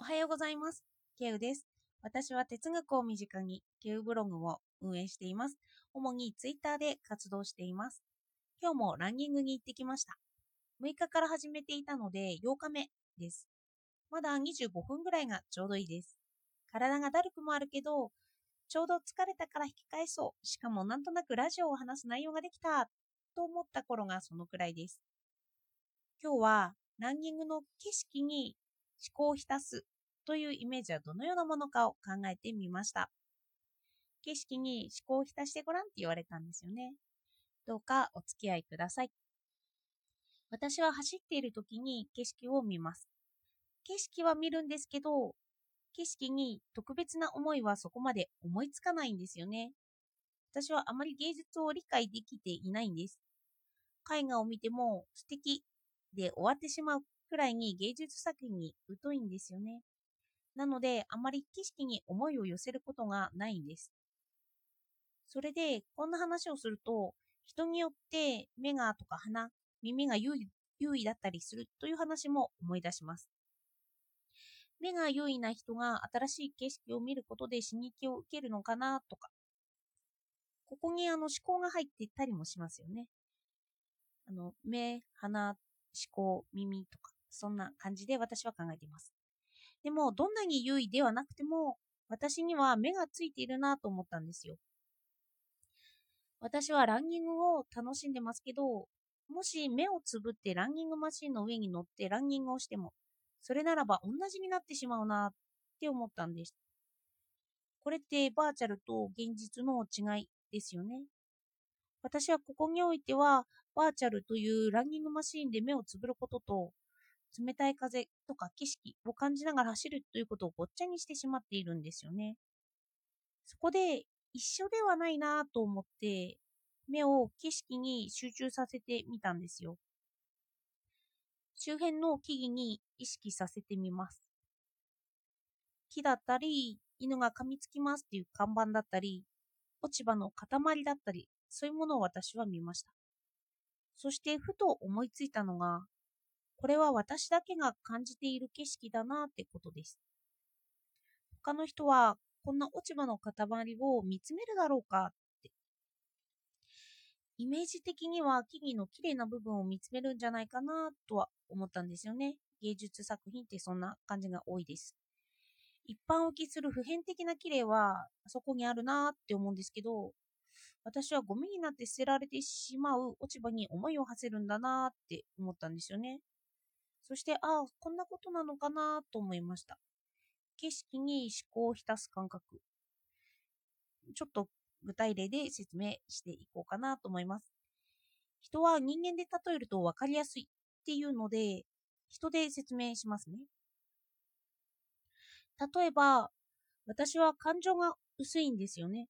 おはようございます。ケウです。私は哲学を身近にケウブログを運営しています。主にツイッターで活動しています。今日もランニングに行ってきました。6日から始めていたので8日目です。まだ25分ぐらいがちょうどいいです。体がだるくもあるけど、ちょうど疲れたから引き返そう。しかもなんとなくラジオを話す内容ができたと思った頃がそのくらいです。今日はランニングの景色に思考を浸すというイメージはどのようなものかを考えてみました。景色に思考を浸してごらんって言われたんですよね。どうかお付き合いください。私は走っている時に景色を見ます。景色は見るんですけど、景色に特別な思いはそこまで思いつかないんですよね。私はあまり芸術を理解できていないんです。絵画を見ても素敵で終わってしまうくらいに芸術作品に疎いんですよね。なので、あまり景色に思いを寄せることがないんです。それで、こんな話をすると、人によって目がとか鼻、耳が優位だったりするという話も思い出します。目が優位な人が新しい景色を見ることで刺激を受けるのかなとか、ここにあの思考が入っていったりもしますよね。あの目、鼻、思考、耳とか、そんな感じで私は考えています。でも、どんなに優位ではなくても、私には目がついているなと思ったんですよ。私はランニングを楽しんでますけど、もし目をつぶってランニングマシンの上に乗ってランニングをしても、それならば同じになってしまうなって思ったんです。これってバーチャルと現実の違いですよね。私はここにおいては、バーチャルというランニングマシーンで目をつぶることと、冷たい風とか景色を感じながら走るということをごっちゃにしてしまっているんですよね。そこで一緒ではないなと思って、目を景色に集中させてみたんですよ。周辺の木々に意識させてみます。木だったり、犬が噛みつきますっていう看板だったり、落ち葉の塊だったり、そういうものを私は見ました。そしてふと思いついたのが、これは私だけが感じている景色だなってことです。他の人はこんな落ち葉の塊を見つめるだろうかって。イメージ的には木々の綺麗な部分を見つめるんじゃないかなとは思ったんですよね。芸術作品ってそんな感じが多いです。一般受けする普遍的な綺麗はあそこにあるなって思うんですけど、私はゴミになって捨てられてしまう落ち葉に思いを馳せるんだなって思ったんですよね。そして、ああ、こんなことなのかなと思いました。景色に思考を浸す感覚。ちょっと具体例で説明していこうかなと思います。人は人間で例えると分かりやすいっていうので、人で説明しますね。例えば、私は感情が薄いんですよね。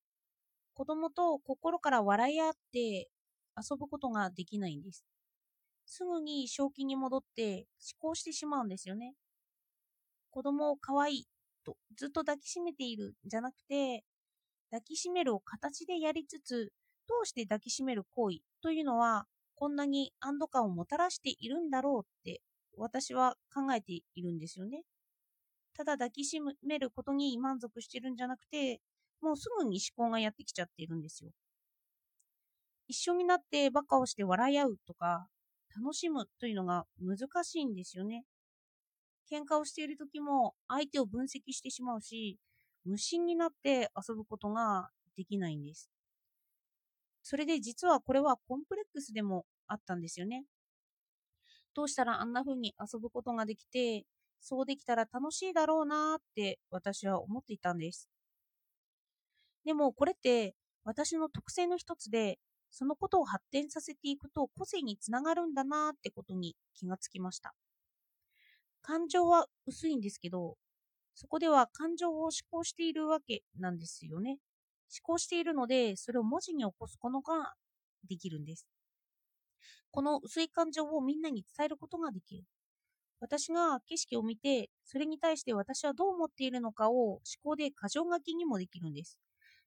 子供と心から笑い合って遊ぶことができないんです。すぐに正気に戻って思考してしまうんですよね。子供を可愛いとずっと抱きしめているんじゃなくて、抱きしめるを形でやりつつ、どうして抱きしめる行為というのは、こんなに安堵感をもたらしているんだろうって、私は考えているんですよね。ただ抱きしめることに満足してるんじゃなくて、もうすぐに思考がやってきちゃっているんですよ。一緒になってバカをして笑い合うとか、楽しむというのが難しいんですよね。喧嘩をしている時も相手を分析してしまうし、無心になって遊ぶことができないんです。それで実はこれはコンプレックスでもあったんですよね。どうしたらあんな風に遊ぶことができて、そうできたら楽しいだろうなって私は思っていたんです。でもこれって私の特性の一つで、そのことを発展させていくと個性につながるんだなってことに気がつきました。感情は薄いんですけど、そこでは感情を思考しているわけなんですよね。思考しているので、それを文字に起こすことができるんです。この薄い感情をみんなに伝えることができる。私が景色を見て、それに対して私はどう思っているのかを思考で箇条書きにもできるんです。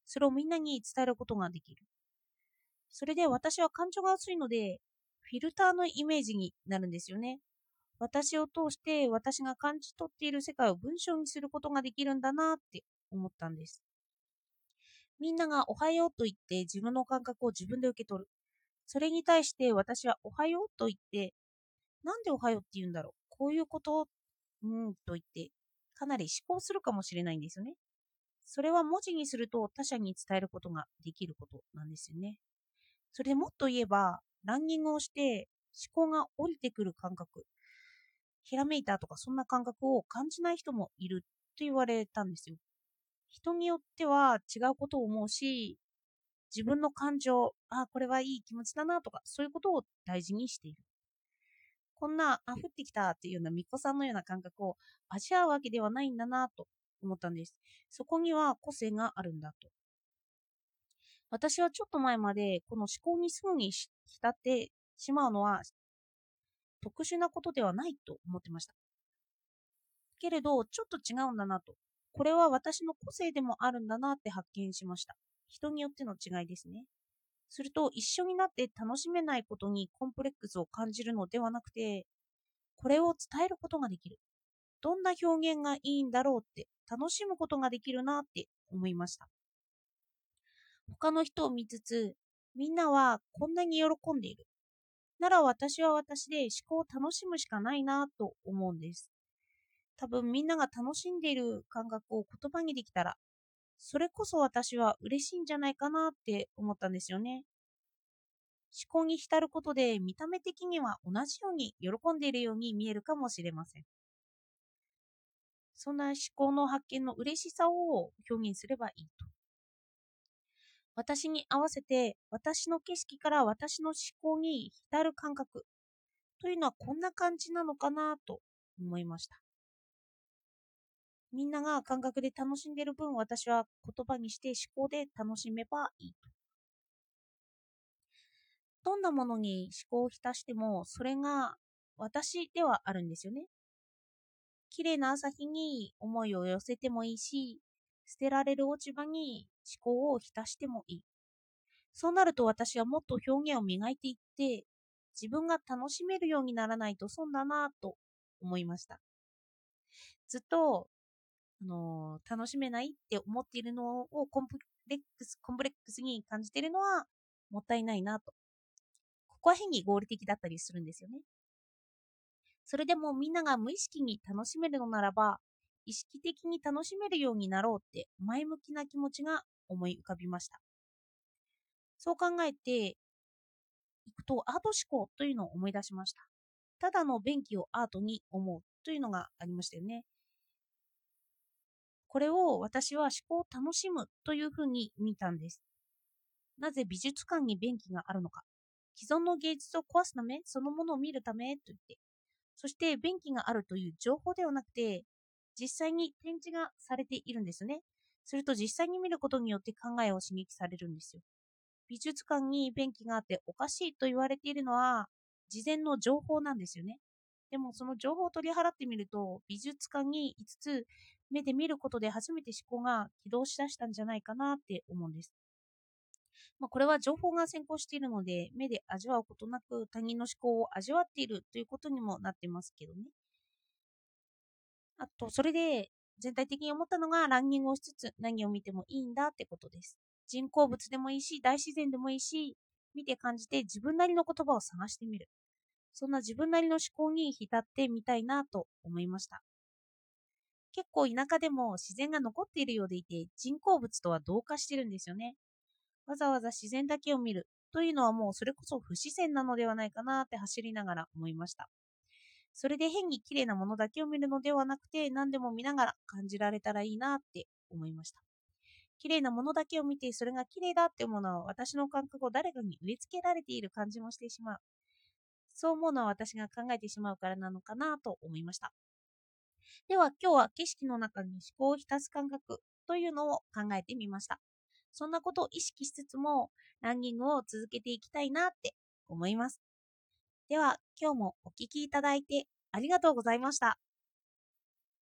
それをみんなに伝えることができる。それで私は感情が薄いので、フィルターのイメージになるんですよね。私を通して私が感じ取っている世界を文章にすることができるんだなって思ったんです。みんながおはようと言って自分の感覚を自分で受け取る。それに対して私はおはようと言って、なんでおはようって言うんだろうこういうこと？うんと言って、かなり思考するかもしれないんですよね。それは文字にすると他者に伝えることができることなんですよね。それでもっと言えば、ランニングをして思考が降りてくる感覚、ひらめいたとかそんな感覚を感じない人もいると言われたんですよ。人によっては違うことを思うし、自分の感情、あ、これはいい気持ちだなとか、そういうことを大事にしている。こんな、あ、降ってきたっていうような巫女さんのような感覚を味わうわけではないんだなと思ったんです。そこには個性があるんだと。私はちょっと前までこの思考にすぐに浸ってしまうのは特殊なことではないと思ってました。けれど、ちょっと違うんだなと。これは私の個性でもあるんだなって発見しました。人によっての違いですね。すると、一緒になって楽しめないことにコンプレックスを感じるのではなくて、これを伝えることができる。どんな表現がいいんだろうって楽しむことができるなって思いました。他の人を見つつ、みんなはこんなに喜んでいる。なら私は私で思考を楽しむしかないなと思うんです。多分みんなが楽しんでいる感覚を言葉にできたら、それこそ私は嬉しいんじゃないかなって思ったんですよね。思考に浸ることで見た目的には同じように喜んでいるように見えるかもしれません。そんな思考の発見の嬉しさを表現すればいいと。私に合わせて私の景色から私の思考に浸る感覚というのはこんな感じなのかなと思いました。みんなが感覚で楽しんでる分私は言葉にして思考で楽しめばいい。どんなものに思考を浸してもそれが私ではあるんですよね。綺麗な朝日に思いを寄せてもいいし、捨てられる落ち葉に思考を浸してもいい。そうなると私はもっと表現を磨いていって、自分が楽しめるようにならないと損だなぁと思いました。ずっと、あのー、楽しめないって思っているのをコンプレックス、コンプレックスに感じているのはもったいないなと。ここは変に合理的だったりするんですよね。それでもみんなが無意識に楽しめるのならば、意識的に楽しめるようになろうって前向きな気持ちが思い浮かびました。そう考えていくとアート思考というのを思い出しました。ただの便器をアートに思うというのがありましたよね。これを私は思考を楽しむというふうに見たんです。なぜ美術館に便器があるのか。既存の芸術を壊すため、そのものを見るためと言って、そして便器があるという情報ではなくて、実際に展示がされているんですね。すると実際に見ることによって考えを刺激されるんですよ。美術館に便器があっておかしいと言われているのは事前の情報なんですよね。でもその情報を取り払ってみると美術館に5つ目で見ることで初めて思考が起動しだしたんじゃないかなって思うんです。まあ、これは情報が先行しているので目で味わうことなく他人の思考を味わっているということにもなってますけどね。あと、それで全体的に思ったのがランニングをしつつ何を見てもいいんだってことです。人工物でもいいし、大自然でもいいし、見て感じて自分なりの言葉を探してみる。そんな自分なりの思考に浸ってみたいなと思いました。結構田舎でも自然が残っているようでいて人工物とは同化してるんですよね。わざわざ自然だけを見るというのはもうそれこそ不自然なのではないかなって走りながら思いました。それで変に綺麗なものだけを見るのではなくて、何でも見ながら感じられたらいいなって思いました。綺麗なものだけを見て、それが綺麗だって思うのは私の感覚を誰かに植え付けられている感じもしてしまう。そう思うのは私が考えてしまうからなのかなと思いました。では今日は景色の中に思考を浸す感覚というのを考えてみました。そんなことを意識しつつもランニングを続けていきたいなって思います。では、今日もお聴きいただいてありがとうございました。